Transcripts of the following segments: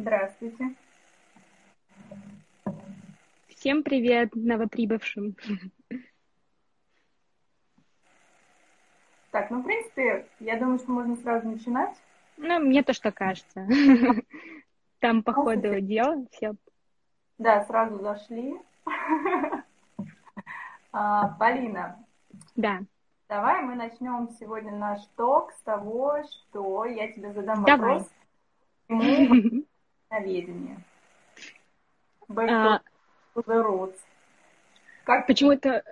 Здравствуйте. Всем привет новоприбывшим. Так, ну, в принципе, я думаю, что можно сразу начинать. Ну, мне тоже так кажется. Там по ходу дела все. Да, сразу зашли. А, Полина. Да. Давай мы начнем сегодня наш ток с того, что я тебе задам Давай. вопрос. Почему наведение? А. Как Почему-то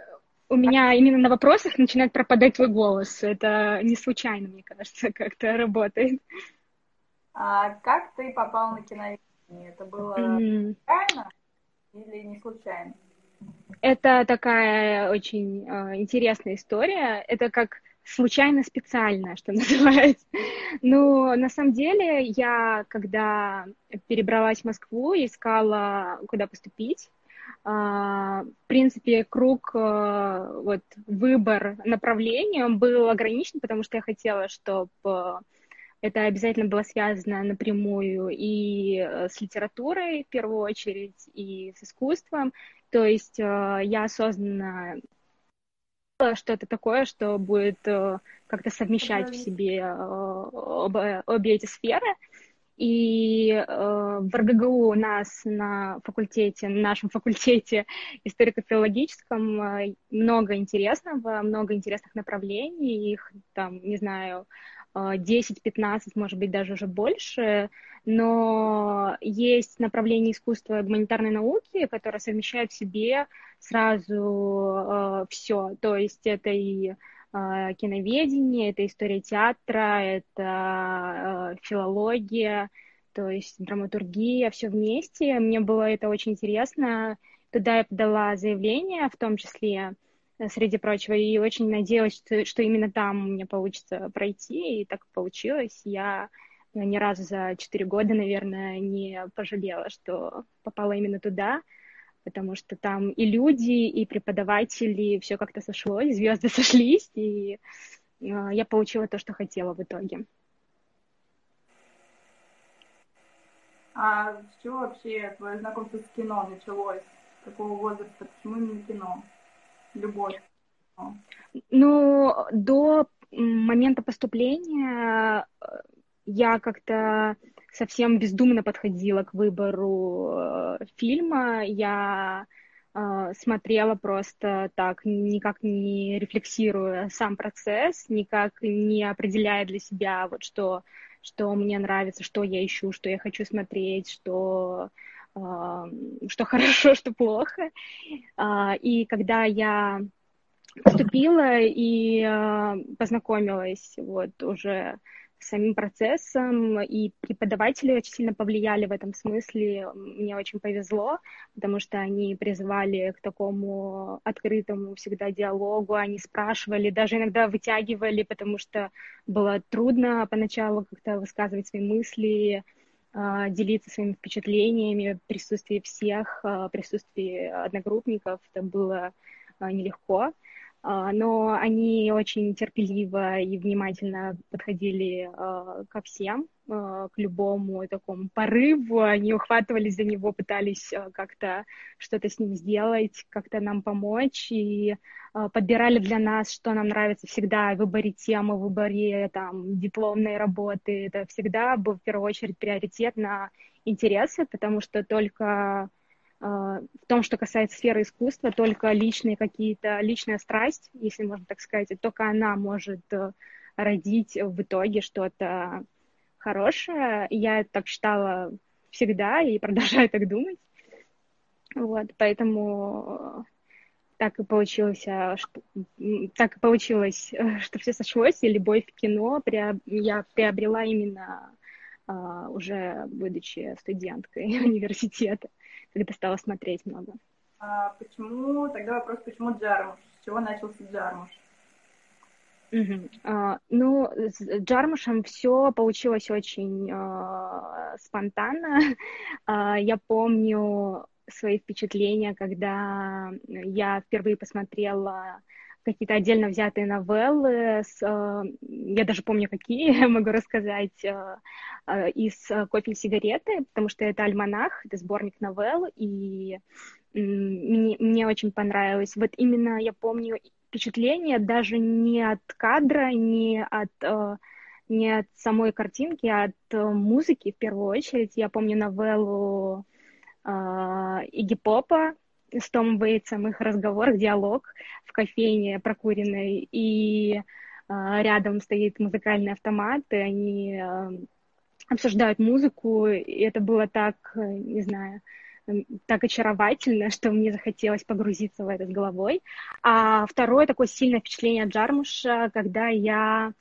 у меня именно на вопросах начинает пропадать твой голос. Это не случайно, мне кажется, как-то работает. А как ты попал на киноведение? Это было случайно или не случайно? Это такая очень э, интересная история. Это как случайно специально, что называется. Ну, на самом деле, я, когда перебралась в Москву, искала, куда поступить, а, в принципе, круг, э, вот, выбор направления был ограничен, потому что я хотела, чтобы это обязательно было связано напрямую и э, с литературой, в первую очередь, и с искусством. То есть э, я осознанно что-то такое, что будет э, как-то совмещать в себе э, оба- обе эти сферы. И э, в РГГУ у нас на факультете, на нашем факультете историко-филологическом э, много интересного, много интересных направлений, их там, не знаю, э, 10-15, может быть, даже уже больше, но есть направление искусства гуманитарной науки, которое совмещает в себе сразу все, то есть это и э, киноведение, это история театра, это э, филология, то есть драматургия, все вместе. Мне было это очень интересно. Туда я подала заявление, в том числе, э, среди прочего, и очень надеялась, что, что именно там у меня получится пройти, и так получилось. Я э, ни разу за четыре года, наверное, не пожалела, что попала именно туда, потому что там и люди, и преподаватели, все как-то сошлось, звезды сошлись, и э, я получила то, что хотела в итоге. А с чего вообще твое знакомство с кино началось? С какого возраста? Почему именно кино? Любовь. Ну, до момента поступления э, я как-то совсем бездумно подходила к выбору э, фильма. Я э, смотрела просто так, никак не рефлексируя сам процесс, никак не определяя для себя вот что, что мне нравится, что я ищу, что я хочу смотреть, что, что хорошо, что плохо. А, И когда я поступила и э, познакомилась вот уже с самим процессом, и преподаватели очень сильно повлияли в этом смысле. Мне очень повезло, потому что они призывали к такому открытому всегда диалогу, они спрашивали, даже иногда вытягивали, потому что было трудно поначалу как-то высказывать свои мысли, делиться своими впечатлениями в присутствии всех, в присутствии одногруппников. Это было э, нелегко. А, но они очень терпеливо и внимательно подходили а, ко всем, а, к любому такому порыву, они ухватывались за него, пытались а, как-то что-то с ним сделать, как-то нам помочь, и а, подбирали для нас, что нам нравится всегда в выборе темы, в выборе там, дипломной работы. Это всегда был в первую очередь приоритет на интересы, потому что только в том, что касается сферы искусства, только личные какие-то, личная страсть, если можно так сказать, только она может э, родить в итоге что-то хорошее. Я так считала всегда и продолжаю так думать. Вот, поэтому так и получилось, а, что, так и получилось, э, что все сошлось, и любовь к кино я приобрела именно уже будучи студенткой университета, когда стала смотреть много. А почему, тогда вопрос, почему Джармуш? С чего начался Джармуш? Мгм. А, Ну, с Джармушем все получилось очень а, спонтанно. А, Я помню свои впечатления, когда я впервые посмотрела какие-то отдельно взятые новеллы, с, я даже помню, какие, могу рассказать, из «Кофе и сигареты», потому что это альманах, это сборник новелл, и мне, мне очень понравилось. Вот именно я помню впечатление даже не от кадра, не от не от самой картинки, а от э, музыки в первую очередь. Я помню новеллу э, Игги Попа с Томом Бейтсом, их разговор, диалог в кофейне прокуренной, и э, рядом стоит музыкальный автомат, и они э, обсуждают музыку, и это было так, э, не знаю, так очаровательно, что мне захотелось погрузиться в это с головой. А второе такое сильное впечатление от Джармуша, когда я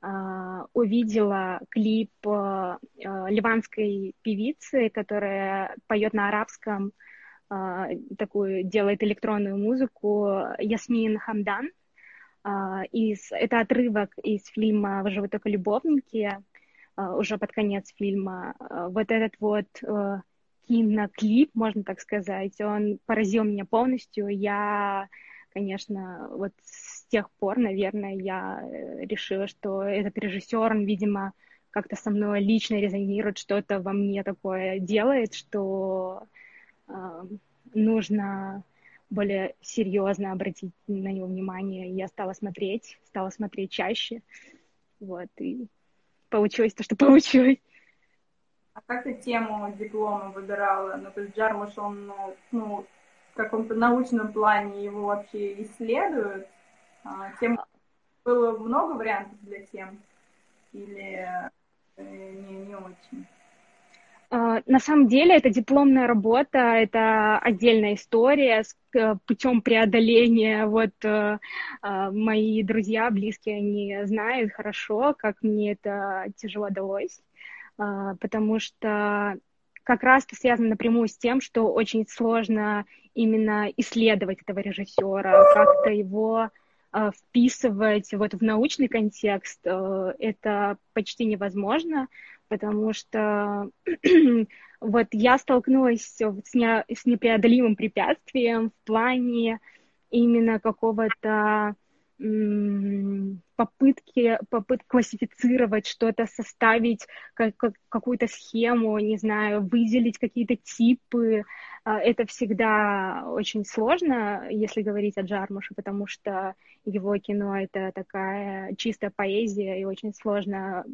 а, увидела клип а, а, ливанской певицы, которая поет на арабском, такую делает электронную музыку, Ясмин Хамдан. Из, это отрывок из фильма «Вы живы только любовники», уже под конец фильма. Вот этот вот киноклип, можно так сказать, он поразил меня полностью. Я, конечно, вот тех пор, наверное, я э, решила, что этот режиссер, он, видимо, как-то со мной лично резонирует, что-то во мне такое делает, что э, нужно более серьезно обратить на него внимание. Я стала смотреть, стала смотреть чаще. Вот, и получилось то, что получилось. А как ты тему диплома выбирала? Ну, то есть Джармуш, он, ну, в каком-то научном плане его вообще исследуют? А, тем было много вариантов для тем или э, не, не очень? А, на самом деле это дипломная работа, это отдельная история с путем преодоления. Вот э, а, мои друзья, близкие, они знают хорошо, как мне это тяжело далось, потому что как раз это связано напрямую с тем, что очень сложно именно исследовать этого режиссера, как-то его Э, вписывать вот в научный контекст э, это почти невозможно, потому что вот я столкнулась с, не, с непреодолимым препятствием в плане именно какого-то попытки, попытки классифицировать что-то, составить как, как, какую-то схему, не знаю, выделить какие-то типы. А, это всегда очень сложно, если говорить о Джармуше, потому что его кино — это такая чистая поэзия, и очень сложно,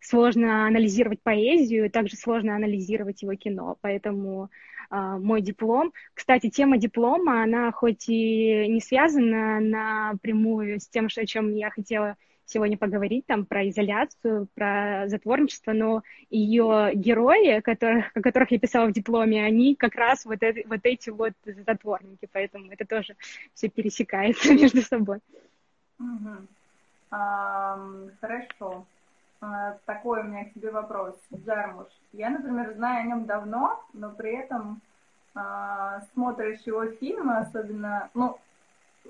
сложно анализировать поэзию, также сложно анализировать его кино. Поэтому мой диплом. Кстати, тема диплома, она хоть и не связана напрямую с тем, о чем я хотела сегодня поговорить, там, про изоляцию, про затворничество, но ее герои, которых, о которых я писала в дипломе, они как раз вот, это, вот эти вот затворники, поэтому это тоже все пересекается между собой. Угу. А, хорошо. А, такой у меня к тебе вопрос. Джармуш, я, например, знаю о нем давно, но при этом а, смотришь его фильмы, особенно, ну,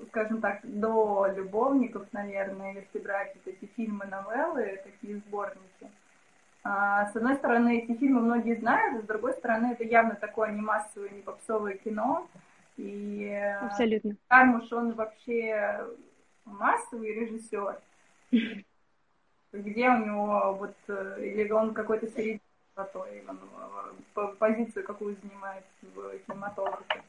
скажем так, до «Любовников», наверное, если брать вот эти фильмы-новеллы, такие сборники. А, с одной стороны, эти фильмы многие знают, а с другой стороны, это явно такое не массовое, не попсовое кино. И Абсолютно. Кармуш, он вообще массовый режиссер. Где у него вот, э, или он какой-то середины золотой, он э, позицию какую занимает в кинематографе?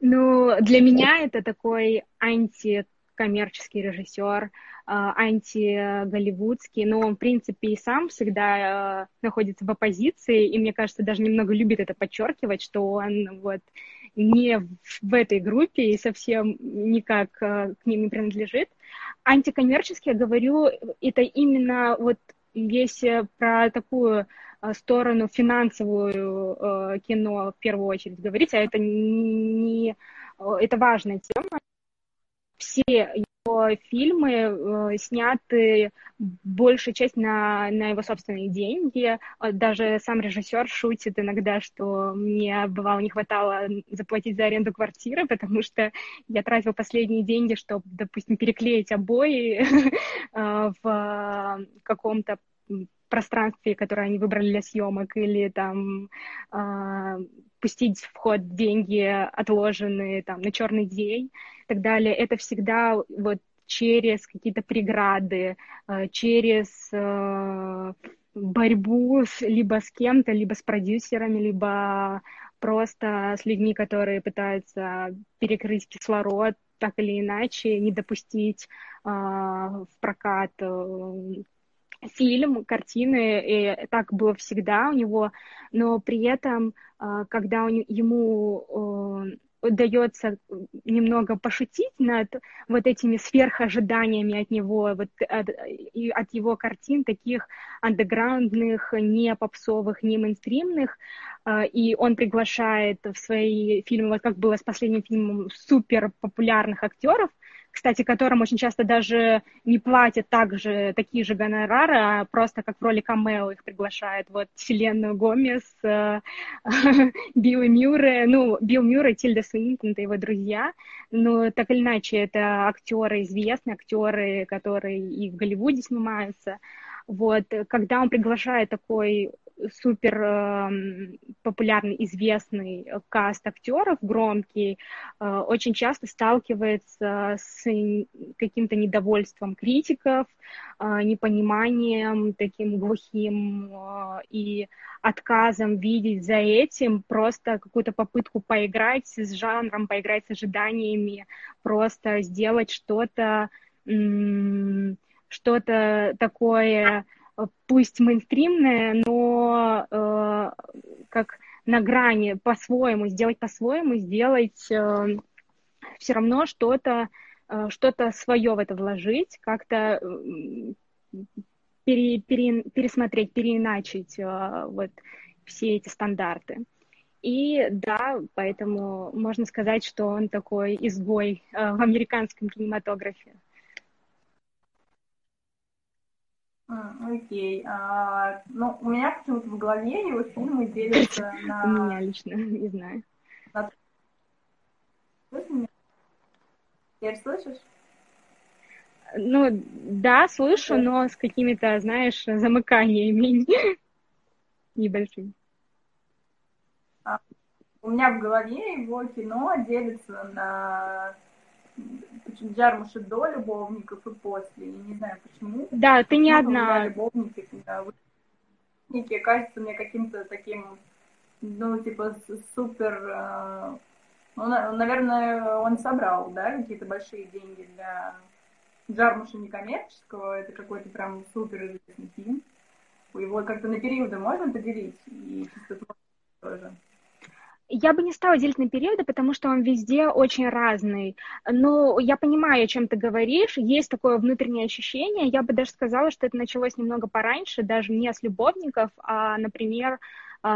Ну, для меня это такой антикоммерческий режиссер, а, анти-голливудский, но он, в принципе, и сам всегда э, находится в оппозиции, и мне кажется, даже немного любит это подчеркивать, что он вот не в этой группе и совсем никак к ним не принадлежит антикоммерчески я говорю, это именно вот если про такую а, сторону финансовую э, кино в первую очередь говорить, а это не это важная тема. Все фильмы э, сняты большая часть на, на его собственные деньги. Э, даже сам режиссер шутит иногда, что мне бывало не хватало заплатить за аренду квартиры, потому что я тратил последние деньги, чтобы, допустим, переклеить обои э, в каком-то пространстве, которое они выбрали для съемок, или там пустить в ход деньги, отложенные там на черный день и так далее. Это всегда вот через какие-то преграды, э, через э, борьбу с, либо с кем-то, либо с продюсерами, либо просто с людьми, которые пытаются перекрыть кислород так или иначе, не допустить э, в прокат фильм, картины, и так было всегда у него, но при этом, э, когда он, ему удается немного пошутить над вот этими сверхожиданиями от него, вот от, и от его картин, таких андеграундных, не попсовых, не мейнстримных, а, и он приглашает в свои фильмы, вот как было с последним фильмом, супер популярных актеров, кстати, которым очень часто даже не платят также такие же гонорары, а просто как в роли камео их приглашают. Вот вселенную Гомес, э, Билл Мюрре, ну, Билл Мюрре, Тильда Суинтон, это его друзья, но так или иначе это актеры известные, актеры, которые и в Голливуде снимаются. Вот, когда он приглашает такой супер эм, популярный, известный каст актеров, громкий, э, очень часто сталкивается с каким-то недовольством критиков, э, непониманием таким глухим э, и отказом видеть за этим просто какую-то попытку поиграть с жанром, поиграть с ожиданиями, просто сделать что-то что-то такое пусть мейнстримное, но э, как на грани по-своему, сделать по-своему, сделать э, все равно что-то э, что-то свое в это вложить, как-то э, пере, пере, пересмотреть, переиначить э, вот все эти стандарты. И да, поэтому можно сказать, что он такой изгой э, в американском кинематографе. Окей. А, ну, у меня почему-то в голове его фильмы делятся на... У меня лично, не знаю. На... Слышишь меня? Теперь слышишь? Ну, да, слышу, но с какими-то, знаешь, замыканиями небольшими. А, у меня в голове его кино делится на Джармуша до любовников и после. Я не знаю почему. Да, ты не одна. Любовники, любовники кажется мне каким-то таким, ну, типа, супер... Э, ну, наверное, он собрал, да, какие-то большие деньги для Джармуша некоммерческого. Это какой-то прям супер известный фильм. Его как-то на периоды можно поделить? И тоже. Я бы не стала делить на периоды, потому что он везде очень разный. Но я понимаю, о чем ты говоришь. Есть такое внутреннее ощущение. Я бы даже сказала, что это началось немного пораньше, даже не с любовников, а, например,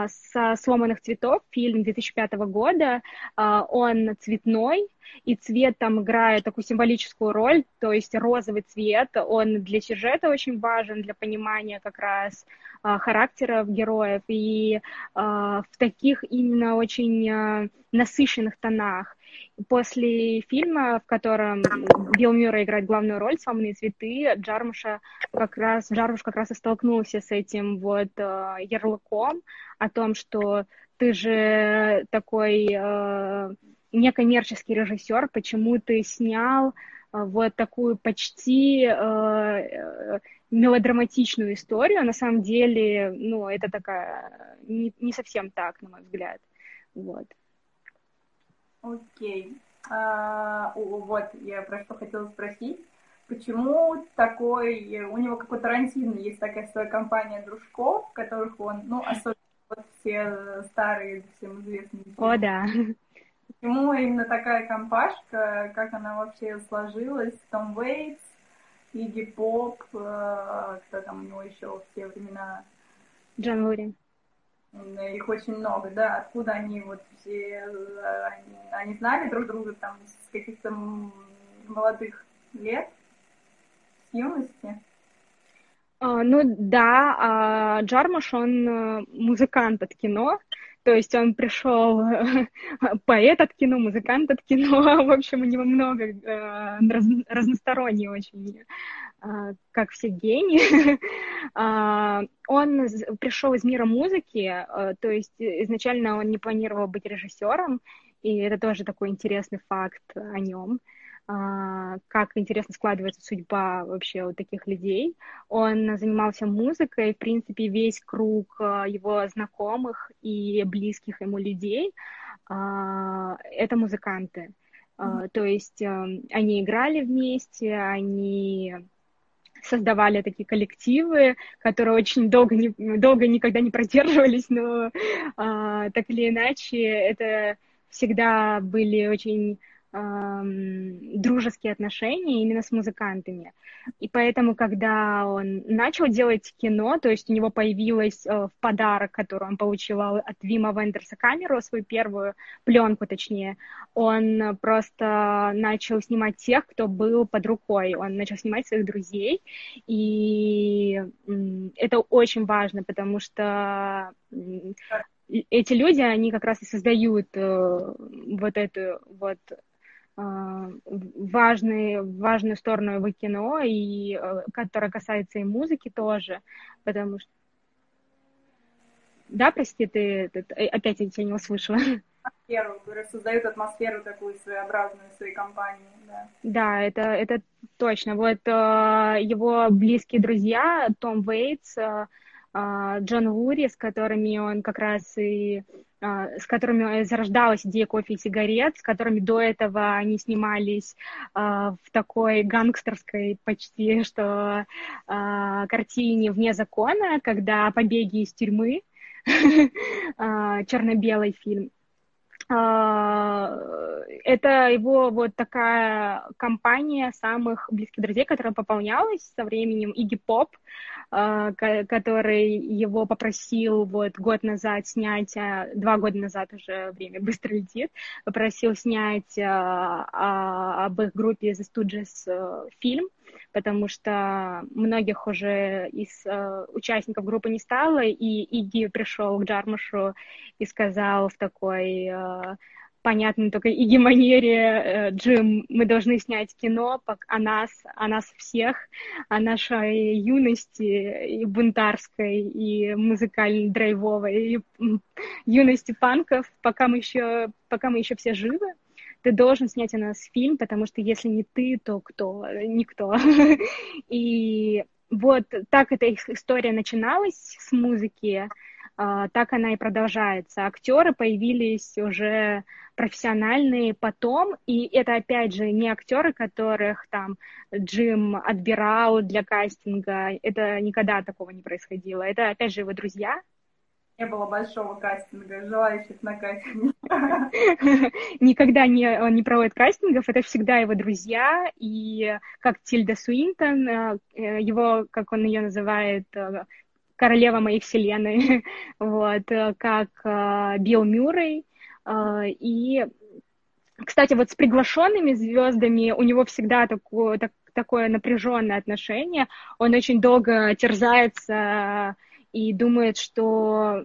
со «Сломанных цветов», фильм 2005 года. А, он цветной, и цвет там играет такую символическую роль, то есть розовый цвет, он для сюжета очень важен, для понимания как раз а, характеров героев, и в таких именно очень насыщенных тонах. После фильма, в котором Билл Мюррей играет главную роль, «Сломанные цветы», Джармуша как раз, Джармуш как раз и столкнулся с этим вот э, ярлыком о том, что ты же такой э, некоммерческий режиссер, почему ты снял э, вот такую почти э, э мелодраматичную историю. На самом деле, ну, это такая не, не совсем так, на мой взгляд. Вот. Окей. А, вот, я про что хотела спросить. Почему такой, у него какой-то Тарантино есть такая своя компания дружков, которых он, ну, особенно вот все старые, всем известные. О, да. Почему именно такая компашка, как она вообще сложилась? Том Вейтс, Игги Поп, э, кто там у него еще в те времена? Джон Лури. Их очень много, да. Откуда они вот все, э, они, они знали друг друга там с каких-то молодых лет, с юности? А, ну да, а Джармуш, он э, музыкант от кино, То есть он пришел поэт от кино, музыкант от кино, в общем, у него много э, раз, разносторонний очень, э, как все гении. э, он пришел из мира музыки, э, то есть изначально он не планировал быть режиссером, и это тоже такой интересный факт о нем. А, как интересно складывается судьба вообще у таких людей. Он занимался музыкой, в принципе, весь круг а, его знакомых и близких ему людей а, — это музыканты. То есть они играли вместе, они создавали такие коллективы, которые очень долго, не, долго никогда не продерживались, но так или иначе это всегда были очень дружеские отношения именно с музыкантами. И поэтому, когда он начал делать кино, то есть у него появилась э, в подарок, который он получил от Вима Вендерса камеру, свою первую пленку, точнее, он просто начал снимать тех, кто был под рукой. Он начал снимать своих друзей. И это очень важно, потому что эти люди, они как раз и создают э, вот эту вот важные, важную сторону его кино, и э, которая касается и музыки тоже, потому что... Да, прости, ты, ты, ты опять я тебя не услышала. Атмосферу, создают атмосферу такую своеобразную своей компании, да. Да, это, это точно. Вот э, его близкие друзья, Том Вейтс, э, Джон Вури, с которыми он как раз и а, с которыми зарождалась идея кофе и сигарет, с которыми до этого они снимались а, в такой гангстерской почти что а, картине «Вне закона», когда побеги из тюрьмы, черно-белый фильм. Это его вот такая компания самых близких друзей, которая пополнялась со временем. Игги Поп, а, который его попросил вот год назад снять, а, два года назад уже время быстро летит, попросил снять а, об их группе The Stooges э, фильм, потому что многих уже из э, участников группы не стало, и Иги пришел к Джармушу и сказал в такой э, понятно только и геманере, э, Джим, мы должны снять кино о нас, о нас всех, о нашей юности и бунтарской, и музыкальной драйвовой, и юности панков, пока мы еще, пока мы еще все живы. Ты должен снять о нас фильм, потому что если не ты, то кто? Никто. И вот так эта их история начиналась с музыки, а, так она и продолжается. Актеры появились уже профессиональные потом, и это, опять же, не актеры, которых там Джим отбирал для кастинга, это никогда такого не происходило. Это, опять же, его друзья, не было большого кастинга, желающих на кастинг. Никогда не, не проводит кастингов, это всегда его друзья, и как Тильда Суинтон, э, его, как он ее называет, э, королева моей вселенной, вот, э, как э, Билл Мюррей. Э, и, кстати, вот с приглашенными звездами у него всегда такое, так, такое напряженное отношение. Он очень долго терзается и думает, что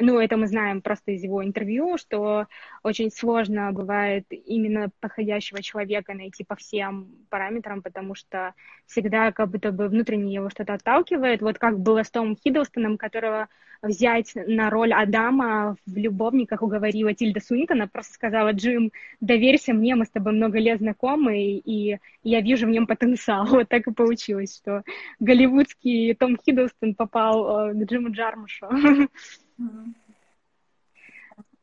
ну, это мы знаем просто из его интервью, что очень сложно бывает именно подходящего человека найти по всем параметрам, потому что всегда как будто бы внутренне его что-то отталкивает. Вот как было с Томом Хиддлстоном, которого взять на роль Адама в «Любовниках» уговорила Тильда Суинтона, просто сказала, Джим, доверься мне, мы с тобой много лет знакомы, и я вижу в нем потенциал. Вот так и получилось, что голливудский Том Хиддлстон попал э, к Джиму Джармушу.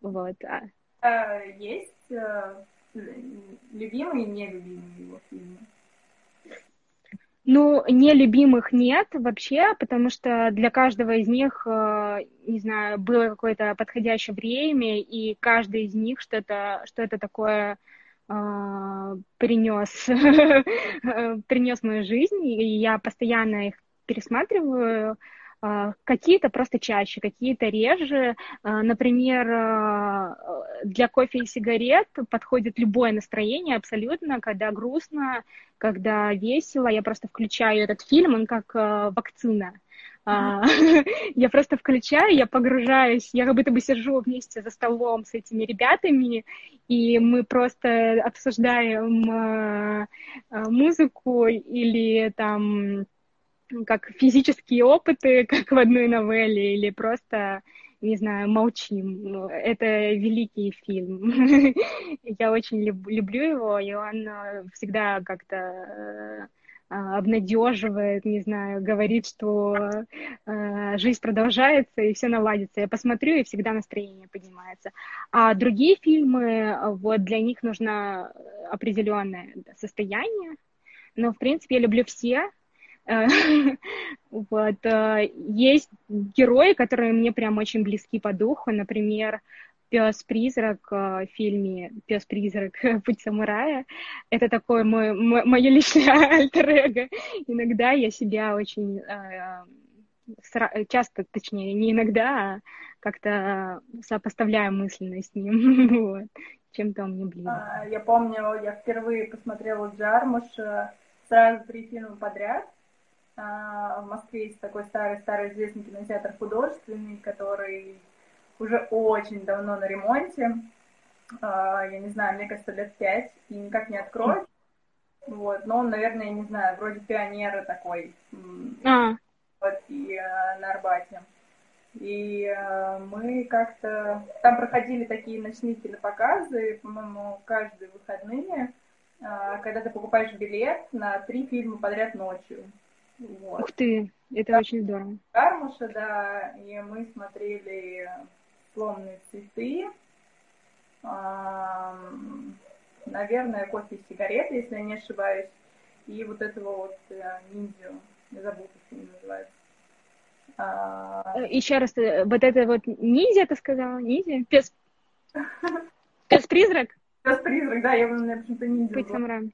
Вот. А. а есть э, любимые и нелюбимые его фильмы? Ну, нелюбимых нет вообще, потому что для каждого из них, э, не знаю, было какое-то подходящее время, и каждый из них что-то что то такое э, принес, принес мою жизнь, и я постоянно их пересматриваю. А, какие-то просто чаще, какие-то реже. А, например, а, для кофе и сигарет подходит любое настроение абсолютно, когда грустно, когда весело. Я просто включаю этот фильм, он как вакцина. Я просто включаю, я погружаюсь, я как будто бы сижу вместе за столом с этими ребятами, и мы просто обсуждаем музыку или там как физические опыты, как в одной новелле, или просто, не знаю, молчим. Ну, это великий фильм. Я очень люблю его, и он э, всегда как-то э, обнадеживает, не знаю, говорит, что э, жизнь продолжается и все наладится. Я посмотрю, и всегда настроение поднимается. А другие фильмы, вот для них нужно определенное состояние. Но, в принципе, я люблю все, Вот. Э, есть герои, которые мне прям очень близки по духу. Например, пес-призрак э, в фильме «Пес-призрак. Путь самурая». Это такое мое личное альтер Иногда я себя очень э, часто, точнее, не иногда, а как-то сопоставляю мысленно с ним. вот. Чем-то он мне ближе. А, я помню, я впервые посмотрела Джармуш сразу три фильма подряд. А, в Москве есть такой старый-старый известный кинотеатр художественный, который уже очень давно на ремонте. А, я не знаю, мне кажется, лет пять, и никак не откроют. Вот, но он, наверное, я не знаю, вроде пионера такой. А. Вот, и э, на Арбате. И э, мы как-то... Там проходили такие ночные кинопоказы, по-моему, каждые выходные, э, когда ты покупаешь билет на три фильма подряд ночью. Вот. Ух ты, это да, очень здорово. Кармуша, да, и мы смотрели «Сломные цветы», наверное, кофе и сигареты, если я не ошибаюсь, и вот этого вот э, ниндзю, я забыла, как он называется. А... Э, еще раз, э, вот это вот ниндзя, ты сказала? Ниндзя? Пес... Пес-призрак? Пес-призрак, да, я, у меня почему-то ниндзя Быть самураем.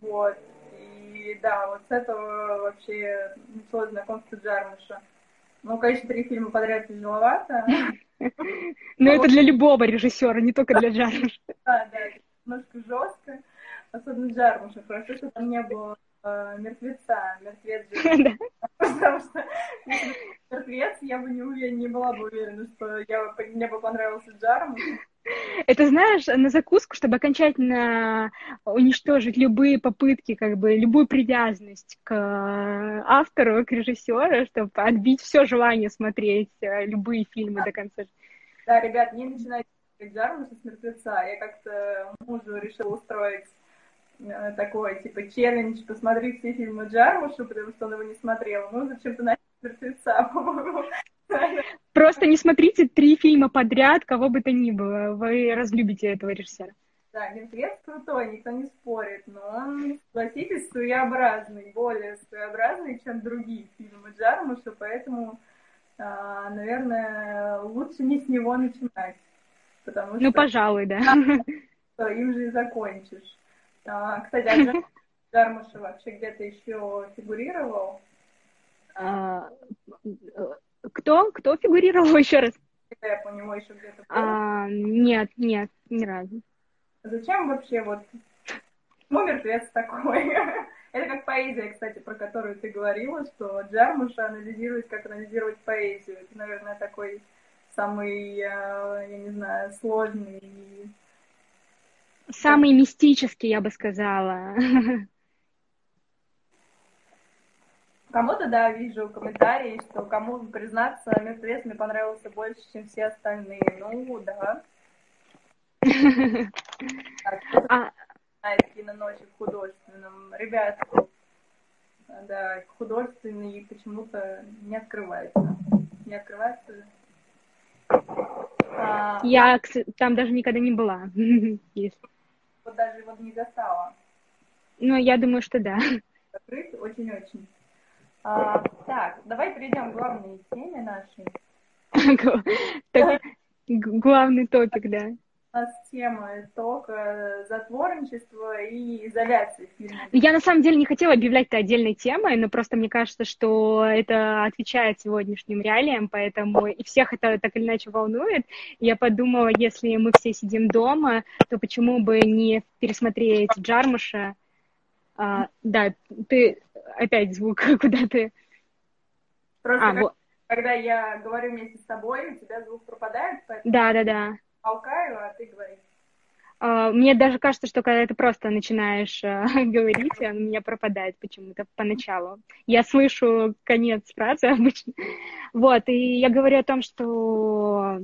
Вот. И да, вот с этого вообще началось знакомство Джармуша. Ну, конечно, три фильма подряд тяжеловато. Но это для любого режиссера, не только для Джармуша. Да, да, немножко жестко. Особенно Джармуша. Хорошо, что там не было э, мертвеца. Мертвец же. Потому что мертвец, я бы не была бы уверена, что я, мне бы понравился Джармуш. Это, знаешь, на закуску, чтобы окончательно уничтожить любые попытки, как бы, любую привязанность к автору, к режиссеру, чтобы отбить все желание смотреть э, любые фильмы до конца. Да, ребят, не начинайте Джармуса с мертвеца. Я как-то мужу решила устроить э, такой, типа, челлендж, посмотри все фильмы Джармуша, потому что он его не смотрел. Ну, зачем-то начал мертвеца, по-моему. Просто не смотрите три фильма подряд, кого бы то ни было. Вы разлюбите этого режиссера. Да, Мертвец крутой, никто не спорит, но он, согласитесь, своеобразный, более своеобразный, чем другие фильмы Джармуша, поэтому, а, наверное, лучше не с него начинать. Потому ну, что... Ну, пожалуй, да. Что им же и закончишь. А, кстати, а Джармуша вообще где-то еще фигурировал? Кто? Кто фигурировал еще раз? Я по нему еще где-то а, Нет, нет, ни разу. Зачем вообще вот ну, мертвец такой? Это как поэзия, кстати, про которую ты говорила, что Джармуша анализирует, как анализировать поэзию. Это, наверное, такой самый, э, я не знаю, сложный. Самый мистический, я бы сказала. Кому-то, да, вижу комментарии, что кому признаться, мертвец мне понравился больше, чем все остальные. Ну, да. Так, а... киноночи в художественном. Ребят, да, художественный почему-то не открывается. Не открывается. А, Я там даже никогда не была. Вот даже вот не достала. Ну, я думаю, что да. Закрыть очень-очень. А, так, давай перейдем к главной теме нашей. Главный топик, да. нас тема только затворничество и изоляция фильма. Я на самом деле не хотела объявлять это отдельной темой, но просто мне кажется, что это отвечает сегодняшним реалиям, поэтому и всех это так или иначе волнует. Я подумала, если мы все сидим дома, то почему бы не пересмотреть Джармуша? А, да, ты опять звук, куда ты... Просто а, как, вот. когда я говорю вместе с тобой, у тебя звук пропадает, поэтому... Да, да, да толкаю, а ты говоришь. Uh, мне даже кажется, что когда ты просто начинаешь uh, говорить, он у меня пропадает почему-то поначалу. Я слышу конец фразы обычно. Вот, и я говорю о том, что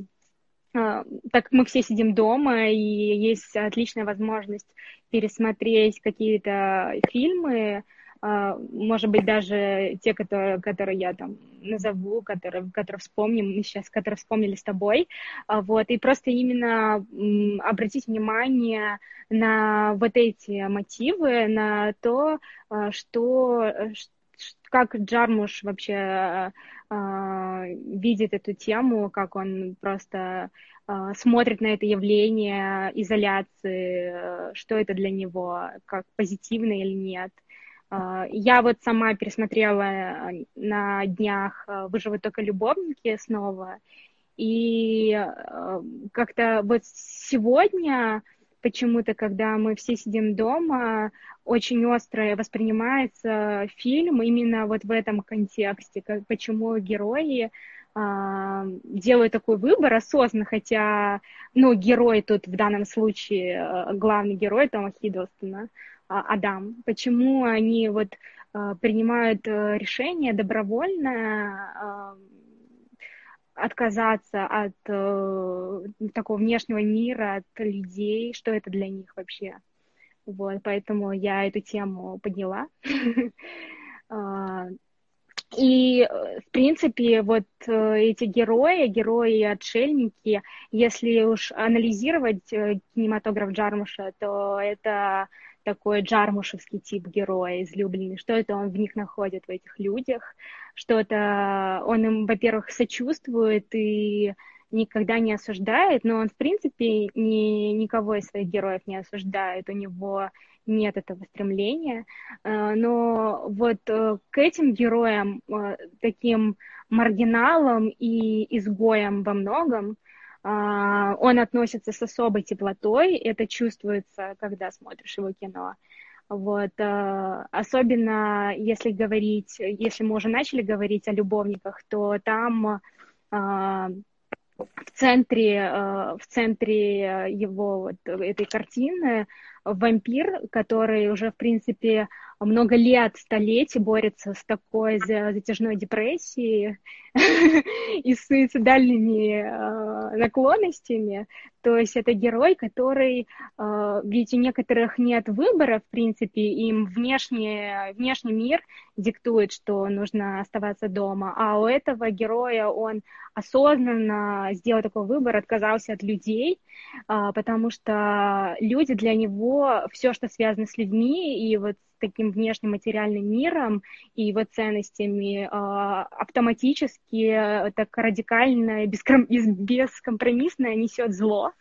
так как мы все сидим дома, и есть отличная возможность пересмотреть какие-то фильмы, а, может быть, даже те, которые, которые я там назову, которые, которые вспомним, сейчас, которые вспомнили с тобой, а, вот, и просто именно обратить внимание на вот эти мотивы, на то, а, что, как Джармуш вообще видит эту тему, как он просто смотрит на это явление изоляции, что это для него, как позитивно или нет. А, я вот сама пересмотрела э, на днях э, «Выживут только любовники» снова, и э, как-то вот сегодня почему-то, когда мы все сидим дома, очень остро воспринимается фильм именно вот в этом контексте, как, почему герои э, делают такой выбор осознанно, хотя, ну, герой тут в данном случае, главный герой Тома Хиддлстона, а, Адам, почему они вот а, принимают э, решение добровольно а, отказаться от э, такого внешнего мира, от людей, что это для них вообще. Вот, поэтому я эту тему подняла. И, в принципе, вот э, эти герои, герои и отшельники, если уж анализировать кинематограф Джармуша, то это такой джармушевский тип героя излюбленный, что это он в них находит, в этих людях, что это он им, во-первых, сочувствует и никогда не осуждает, но он, в принципе, ни, никого из своих героев не осуждает, у него нет этого стремления. Э, но вот э, к этим героям, э, таким маргиналам и изгоям во многом, он относится с особой теплотой, это чувствуется, когда смотришь его кино. Вот, а, особенно если говорить, если мы уже начали говорить о любовниках, то там а, в центре, в центре его вот этой картины вампир, который уже, в принципе, много лет, столетий борется с такой затяжной депрессией и с суицидальными э, наклонностями. То есть это герой, который, э, ведь у некоторых нет выбора, в принципе, им внешний, внешний мир диктует, что нужно оставаться дома, а у этого героя он осознанно сделал такой выбор, отказался от людей, э, потому что люди для него, все, что связано с людьми, и вот таким внешним материальным миром и его ценностями а, автоматически так радикально, бескомпромиссно несет зло.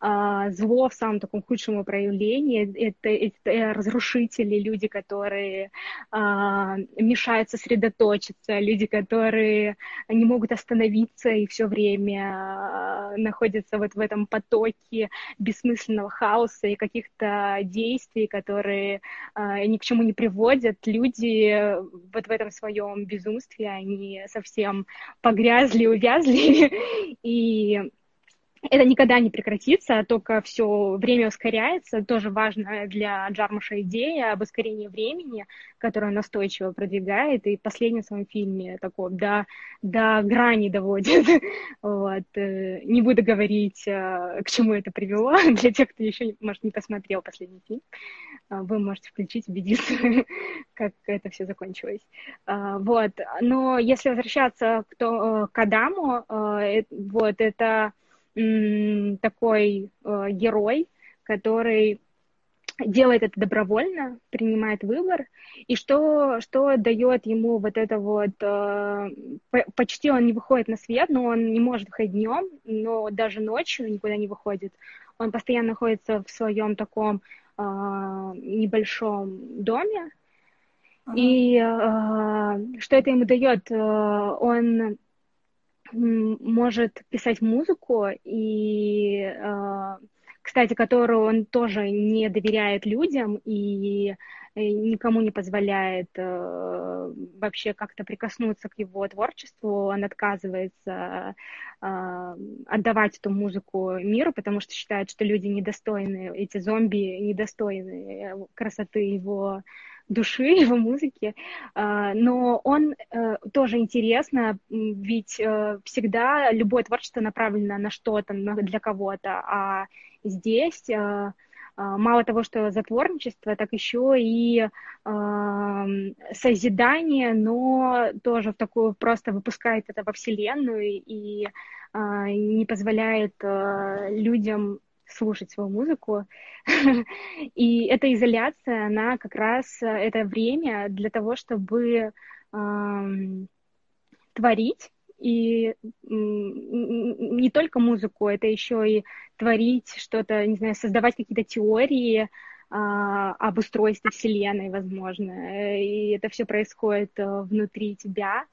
А, зло в самом таком худшем проявлении. Это, это разрушители, люди, которые а, мешают сосредоточиться, люди, которые не могут остановиться и все время а, находятся вот в этом потоке бессмысленного хаоса и каких-то действий, которые ни к чему не приводят. Люди вот в этом своем безумстве, они совсем погрязли, увязли, и это никогда не прекратится, только все время ускоряется. Тоже важно для Джармуша идея об ускорении времени, которую он настойчиво продвигает, и в последнем своем фильме такого до, до грани доводит. Вот. Э, не буду говорить, э, к чему это привело, для тех, кто еще, может, не посмотрел последний фильм. Э, вы можете включить, убедиться, как это все закончилось. Вот. Но если возвращаться к, то, к Адаму, вот это такой э, герой, который делает это добровольно, принимает выбор, и что, что дает ему вот это вот, э, почти он не выходит на свет, но он не может выходить днем, но даже ночью никуда не выходит. он постоянно находится в своем таком э, небольшом доме. Uh-huh. И э, что это ему дает? Он может писать музыку и э, кстати, которую он тоже не доверяет людям и э, никому не позволяет э, вообще как-то прикоснуться к его творчеству. Он отказывается отдавать эту музыку миру, потому что считает, что люди недостойны, эти зомби недостойны красоты его души, его музыки, а, но он э, тоже интересно, ведь э, всегда любое творчество направлено на что-то, для кого-то, а здесь э, мало того, что затворничество, так еще и созидание, но тоже в такую просто выпускает это во Вселенную и не позволяет людям слушать свою музыку. И эта изоляция, она как раз, э, это время для того, чтобы творить, и не только музыку, это еще и творить что-то, не знаю, создавать какие-то теории а, об устройстве Вселенной, возможно. И это все происходит э, внутри тебя,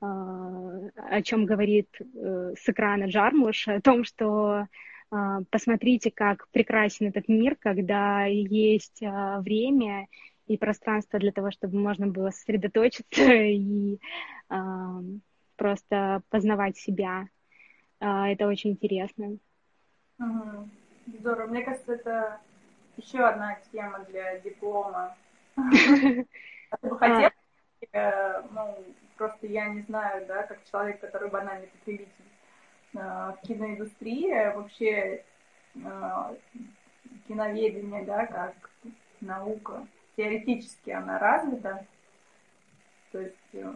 а, о чем говорит э, с экрана Джармуш, о том, что посмотрите, как прекрасен этот мир, когда есть а, время и пространство для того, чтобы можно было сосредоточиться и а, просто познавать себя. Это очень интересно. Здорово. Мне кажется, это еще одна тема для диплома. А ты бы хотел, э, ну, просто я не знаю, да, как человек, который банальный потребитель, в киноиндустрии, вообще э, киноведение, да, как наука, теоретически она развита. То есть, э,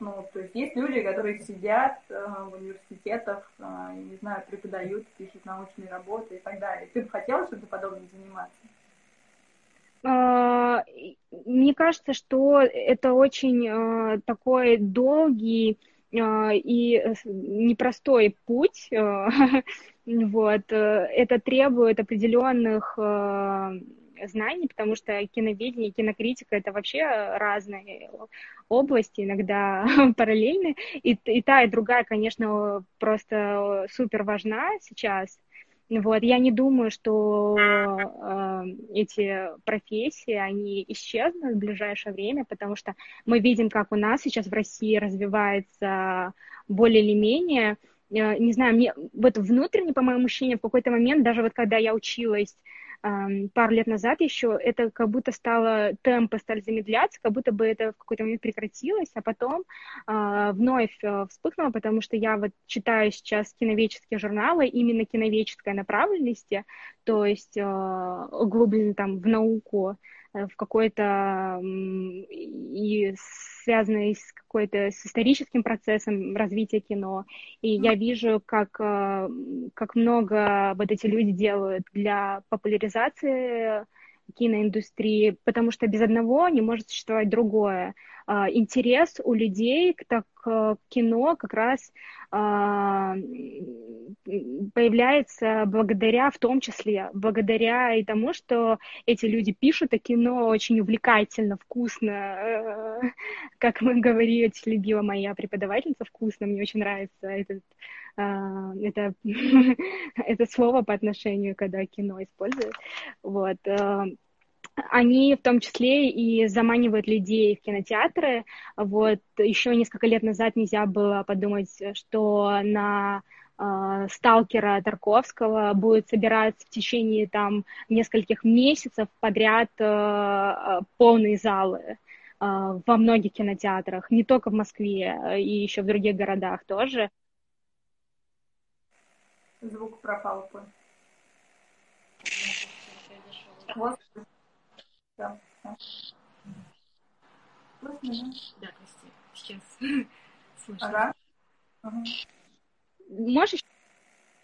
ну, то есть есть люди, которые сидят в университетах, не знаю, преподают, пишут научные работы и так далее. Ты бы хотела что-то подобное заниматься? А, мне кажется, что это очень такой долгий и э, непростой путь, а, вот, э, это требует определенных а, знаний, потому что киноведение, кинокритика это вообще разные области, иногда параллельны, и, и та, и другая, конечно, просто супер важна сейчас, вот, я не думаю, что э, эти профессии, они исчезнут в ближайшее время, потому что мы видим, как у нас сейчас в России развивается более или менее, э, не знаю, мне вот внутренне, по моему ощущению, в какой-то момент, даже вот когда я училась пару лет назад еще это как будто стало, темпы стали замедляться, как будто бы это в какой-то момент прекратилось, а потом э, вновь вспыхнуло, потому что я вот читаю сейчас киноведческие журналы именно киноведческой направленности, то есть э, углублены там в науку, в какой-то и связанной с какой-то с историческим процессом развития кино. И я вижу, как, э, как много вот эти люди делают для популяризации киноиндустрии, потому что без одного не может существовать другое. А, интерес у людей к, так, к кино как раз а, появляется благодаря, в том числе, благодаря и тому, что эти люди пишут о кино очень увлекательно, вкусно, э, как мы говорили, любила моя преподавательница, вкусно, мне очень нравится этот, а, это, это слово по отношению, когда кино используют, вот, э, они в том числе и заманивают людей в кинотеатры. Вот еще несколько лет назад нельзя было подумать, что на э, сталкера Тарковского будет собираться в течение там нескольких месяцев подряд э, полные залы э, во многих кинотеатрах, не только в Москве, и еще в других городах тоже. Звук пропал. Да. Да? Да, прости. Сейчас слышно. Ага. Можешь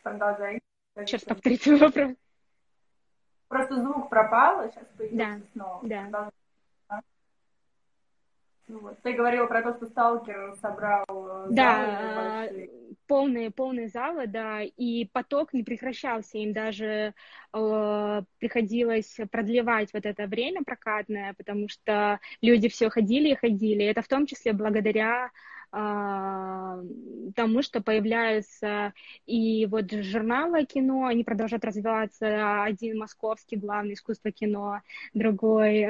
Продолжай. Сейчас повторить свой вопрос. Просто звук пропал, а сейчас появился да. снова. Да. Ну, вот. Ты говорила про то, что сталкер собрал э, да, полные, полные залы, да, и поток не прекращался, им даже э, приходилось продлевать вот это время прокатное, потому что люди все ходили и ходили. Это в том числе благодаря а, тому, что появляются и вот журналы кино, они продолжают развиваться. Один московский главный искусство кино, другой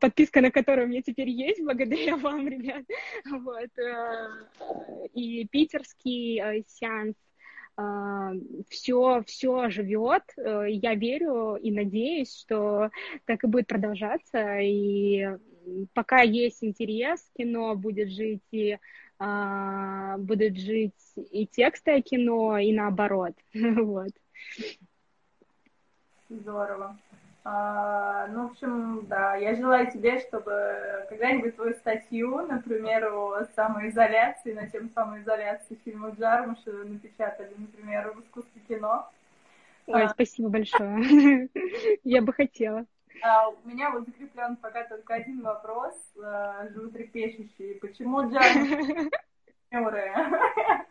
подписка на которую у меня теперь есть благодаря вам, ребят. Вот. Э, и питерский э, сеанс все, все живет. Э, я верю и надеюсь, что так и будет продолжаться. И пока есть интерес, кино будет жить и а, будут жить и текстовое кино, и наоборот. вот. Здорово. А, ну, в общем, да, я желаю тебе, чтобы когда-нибудь твою статью, например, о самоизоляции, на тему самоизоляции фильма Джармуша напечатали, например, в искусстве кино. Ой, а, спасибо большое. Я бы хотела. А, у меня вот закреплен пока только один вопрос, а, животрепещущий. Почему Джармуш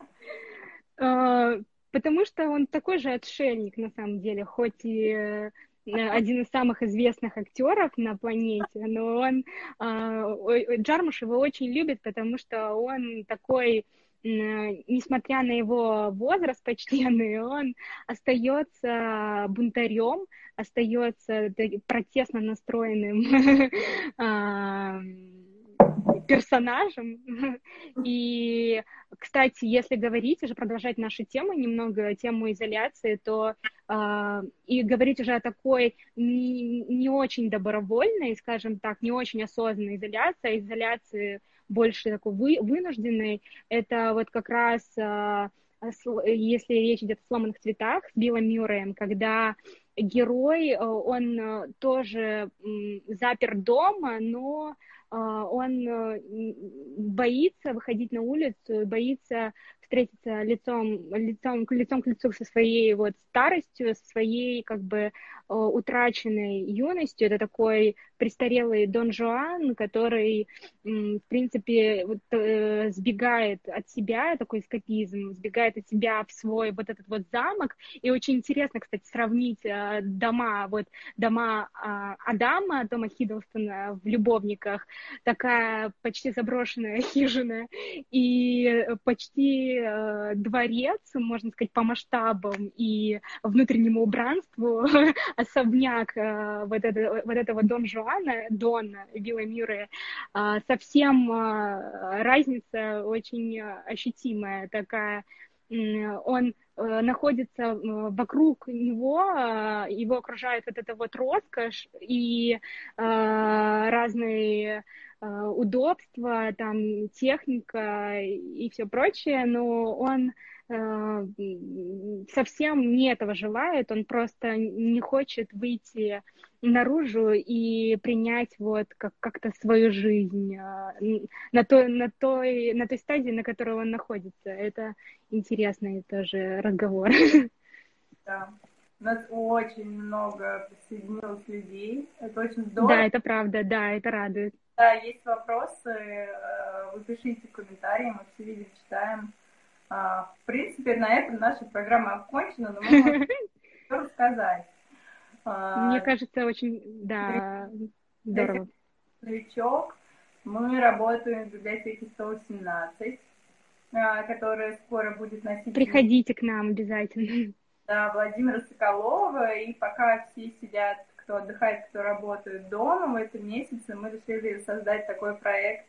а, Потому что он такой же отшельник, на самом деле, хоть и э, один из самых известных актеров на планете, но он Джармуш его очень любит, потому что он такой несмотря на его возраст почтенный, он остается бунтарем, остается протестно настроенным персонажем. И, кстати, если говорить, уже продолжать нашу тему, немного тему изоляции, то э, и говорить уже о такой не, не очень добровольной, скажем так, не очень осознанной изоляции, а изоляции больше такой вы, вынужденной, это вот как раз э, если речь идет о сломанных цветах с Биллом Мюрреем, когда герой, э, он э, тоже запер дома, но э, он боится выходить на улицу, боится встретиться лицом, лицом, лицом к лицу со своей вот старостью, со своей как бы утраченной юностью. Это такой престарелый Дон Жуан, который, в принципе, вот, э, сбегает от себя, такой эскапизм, сбегает от себя в свой вот этот вот замок. И очень интересно, кстати, сравнить э, дома, вот дома э, Адама, дома Хиддлстона в «Любовниках», такая почти заброшенная хижина, и почти э, дворец, можно сказать, по масштабам и внутреннему убранству, особняк э, вот, это, вот этого Дон Жуана, Руана, Дона, Билла Мюррея, а, совсем а, разница очень ощутимая такая. Он э, находится вокруг него, а, его окружает вот эта вот роскошь и разные удобства, там техника и все прочее, но он Э, совсем не этого желает, он просто не хочет выйти наружу и принять вот как- как-то свою жизнь э, на той, на, той, на той стадии, на которой он находится. Это интересный тоже разговор. Да. У нас очень много присоединилось людей. Это очень здорово. Да, это правда, да, это радует. Да, есть вопросы, э, вы пишите в комментарии, мы все видим, читаем. А, в принципе, на этом наша программа окончена, но мы можем рассказать. А, Мне кажется, очень, да, здорово. Новичок. Мы работаем в библиотеке 118, а, которая скоро будет носить... Приходите к нам обязательно. Да, Владимира Соколова. И пока все сидят, кто отдыхает, кто работает дома, в этом месяце мы решили создать такой проект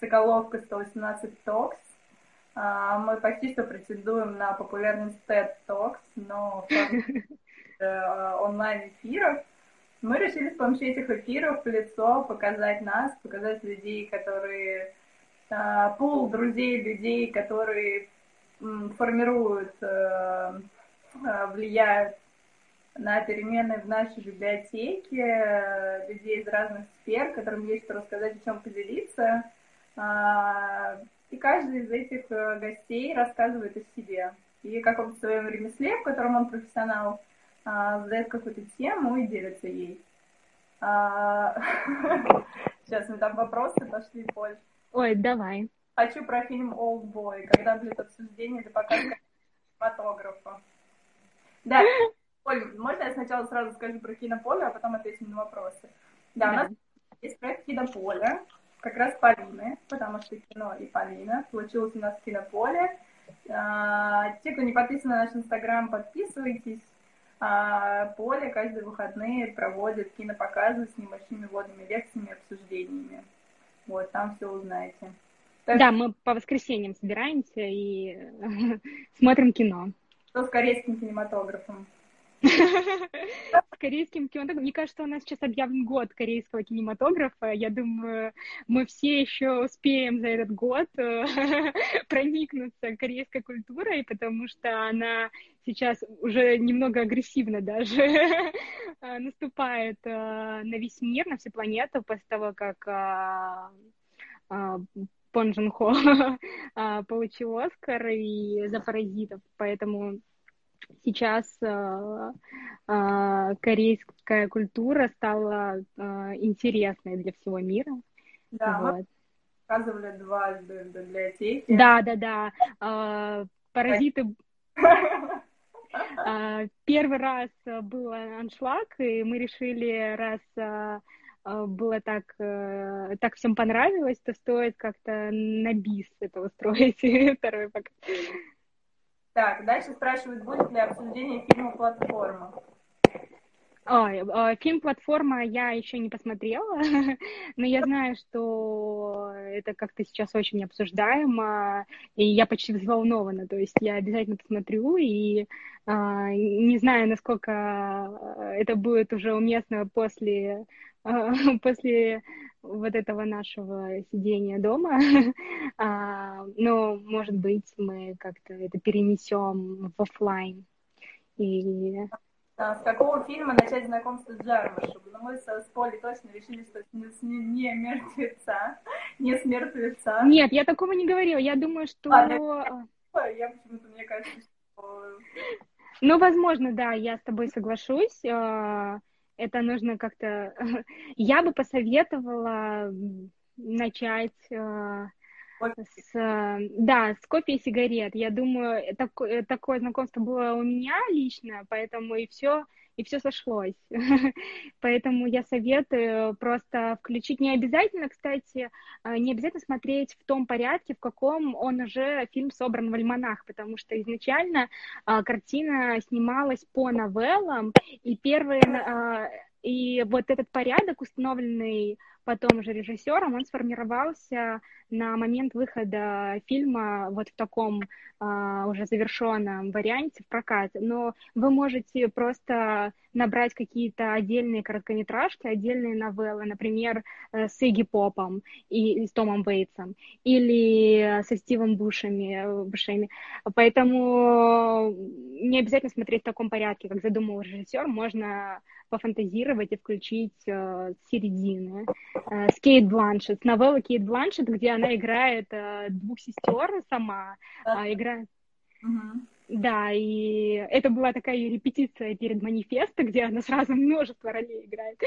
Соколовка 118 Talks а, мы почти что претендуем на популярность TED Talks, но онлайн-эфиров. Мы решили с помощью этих эфиров лицо показать нас, показать людей, которые а, пул друзей, людей, которые формируют, э, э, влияют на перемены в нашей библиотеке, людей из разных сфер, которым есть что рассказать, о чем поделиться. А, и каждый из этих э, гостей рассказывает о себе и каком-то своем ремесле, в котором он профессионал, задает какую-то тему и делится ей. А, сейчас мы там вопросы пошли, Поль. Ой, давай. Хочу про фильм «Олдбой», когда будет обсуждение для показа фотографа. Да, Оль, можно я сначала сразу скажу про кинополе, а потом ответим на вопросы? Да, да. у нас есть проект кинополе, как раз Полины, потому что кино и Полина. Получилось у нас кинополе. А, те, кто не подписан на наш инстаграм, подписывайтесь. А, поле каждые выходные проводит кинопоказы с небольшими водными лекциями, обсуждениями. Вот, там все узнаете. Так... Да, мы по воскресеньям собираемся и смотрим кино. Что с корейским кинематографом? Корейским кинематографом. Мне кажется, у нас сейчас объявлен год корейского кинематографа. Я думаю, мы все еще успеем за этот год э, проникнуться корейской культурой, потому что она сейчас уже немного агрессивно даже э, наступает э, на весь мир, на всю планету после того, как Пон Джун Хо получил Оскар и за паразитов, поэтому сейчас э, э, корейская культура стала э, интересной для всего мира. Да, вот. показывали дважды в библиотеке. Да, да, да. Э, паразиты. Первый раз был аншлаг, и мы решили, раз было так, так всем понравилось, то стоит как-то на бис это устроить второй показ. Так, дальше спрашивают, будет ли обсуждение фильма «Платформа». Ой, фильм «Платформа» я еще не посмотрела, но я знаю, что это как-то сейчас очень обсуждаемо, и я почти взволнована, то есть я обязательно посмотрю, и а, не знаю, насколько это будет уже уместно после, а, после вот этого нашего сидения дома, а, но, может быть, мы как-то это перенесем в офлайн. И... А с какого фильма начать знакомство с Джармушем? Ну, мы с Полей точно решили, что не, не мертвеца, не с мертвеца. Нет, я такого не говорила. Я думаю, что... А, я почему-то, мне кажется, что... Ну, возможно, да, я с тобой соглашусь. А, это нужно как-то... Я бы посоветовала начать с, да, с копией сигарет. Я думаю, такое, такое знакомство было у меня лично, поэтому и все и все сошлось. Поэтому я советую просто включить. Не обязательно, кстати, э, не обязательно смотреть в том порядке, в каком он уже фильм собран в альманах, потому что изначально а, картина снималась по новеллам, и первые а, и вот этот порядок, установленный потом уже режиссером, он сформировался на момент выхода фильма вот в таком а, уже завершенном варианте в прокат. Но вы можете просто набрать какие-то отдельные короткометражки, отдельные новеллы, например, э, с Игги Попом и, с Томом Бейтсом, или со Стивом Бушами, Бушами. Поэтому не обязательно смотреть в таком порядке, как задумал режиссер, можно пофантазировать и включить э, середины. Э, с Кейт Бланшет, новелла Кейт Бланшет, где она играет э, двух сестер сама, э, играет... Uh-huh. Да, и это была такая репетиция перед манифестом, где она сразу множество ролей играет.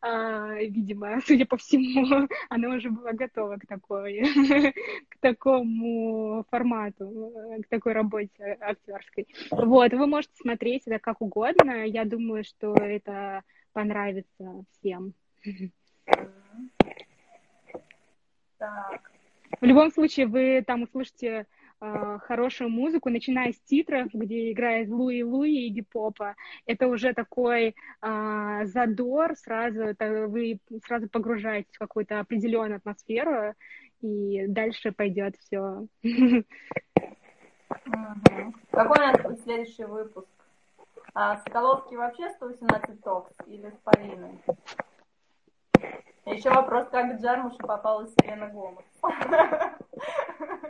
А, видимо, судя по всему, она уже была готова к такой, к такому формату, к такой работе актерской. Вот, вы можете смотреть это как угодно. Я думаю, что это понравится всем. Так. В любом случае, вы там услышите э, хорошую музыку, начиная с титров, где играет Луи Луи и Гипопа. Это уже такой э, задор, сразу это вы сразу погружаетесь в какую-то определенную атмосферу, и дальше пойдет все. Угу. Какой у нас будет следующий выпуск? А, Соколовский вообще 118 токс или с Полиной? Еще вопрос, как к Джармушу попалась Селена Гомес.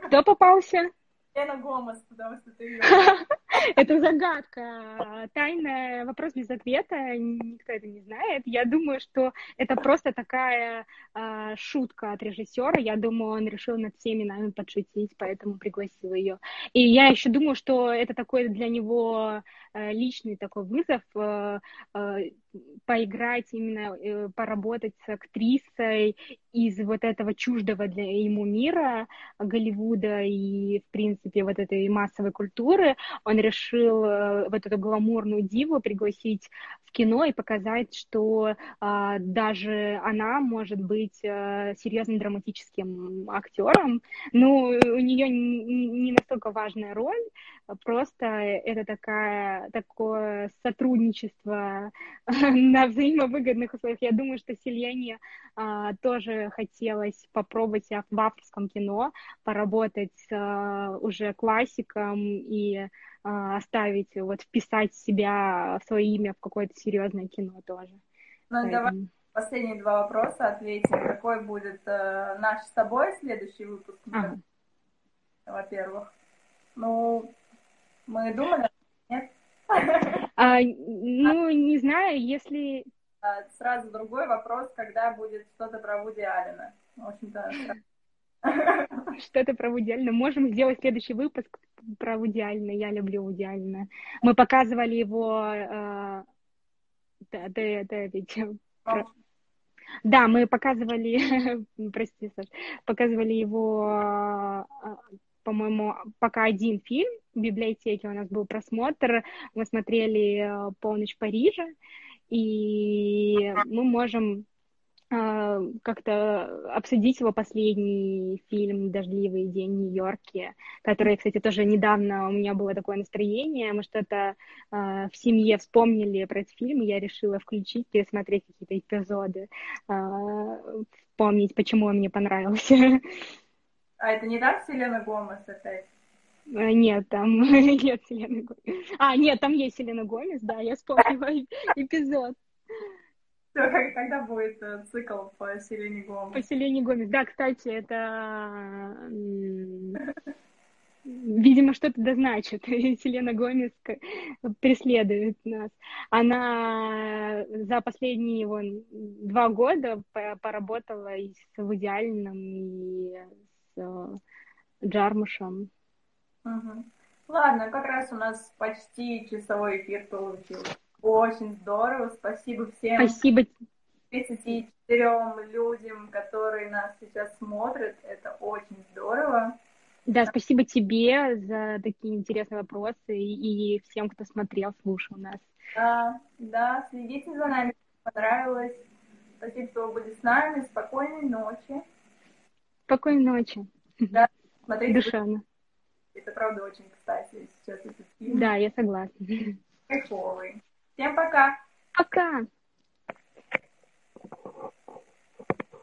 Кто попался? Селена Гомес, потому что ты ее... Это загадка, тайная, вопрос без ответа, никто это не знает. Я думаю, что это просто такая э, шутка от режиссера. Я думаю, он решил над всеми нами подшутить, поэтому пригласил ее. И я еще думаю, что это такой для него э, личный такой вызов. Э, э, поиграть именно, э, поработать с актрисой из вот этого чуждого для ему мира Голливуда и, в принципе, вот этой массовой культуры, он решил э, вот эту гламурную диву пригласить в кино и показать, что а, даже она может быть а, серьезным драматическим актером. Ну, у нее не, настолько важная роль, просто это такая, такое сотрудничество на взаимовыгодных условиях. Я думаю, что Сильяне а, тоже хотелось попробовать себя в авторском кино, поработать а, уже классиком и а, оставить, вот вписать себя, свое имя в какое-то серьезное кино тоже. Ну, Поэтому... давай последние два вопроса ответим. Какой будет э, наш с тобой следующий выпуск? Ага. Во-первых. Ну, мы думали, нет? А, ну, не знаю, если... А, сразу другой вопрос, когда будет что-то про Вуди Аллена. В общем-то, что-то про Вуди. Можем сделать следующий выпуск про Вуди. Я люблю Вуди. Мы показывали его... Э, да, да, да, ведь... Да, мы показывали, прости, Саш, показывали его по-моему, пока один фильм в библиотеке у нас был просмотр. Мы смотрели э, «Полночь в Париже», и мы можем э, как-то обсудить его последний фильм «Дождливый день в Нью-Йорке», который, кстати, тоже недавно у меня было такое настроение, мы что-то э, в семье вспомнили про этот фильм, и я решила включить, пересмотреть какие-то эпизоды, вспомнить, почему он мне понравился. А это не так Селена Гомес опять? А, нет, там нет Селены Гомес. А, нет, там есть Селена Гомес, да, я вспомнила эпизод. Все, как, когда будет э, цикл по Селене Гомес? По Селене Гомес, да, кстати, это... Видимо, что-то да значит. Селена Гомес преследует нас. Она за последние вон, два года поработала и с Вуди и с Джармушем. Угу. Ладно, как раз у нас почти часовой эфир получился. Очень здорово. Спасибо всем. Спасибо. 34 людям, которые нас сейчас смотрят. Это очень здорово. Да, спасибо тебе за такие интересные вопросы и всем, кто смотрел, слушал нас. Да, да, следите за нами, понравилось. Спасибо, что вы были с нами. Спокойной ночи. Спокойной ночи. Да, смотри Душевно. Это правда очень кстати. Сейчас этот фильм. Да, я согласна. Кайфовый. Всем пока. Пока.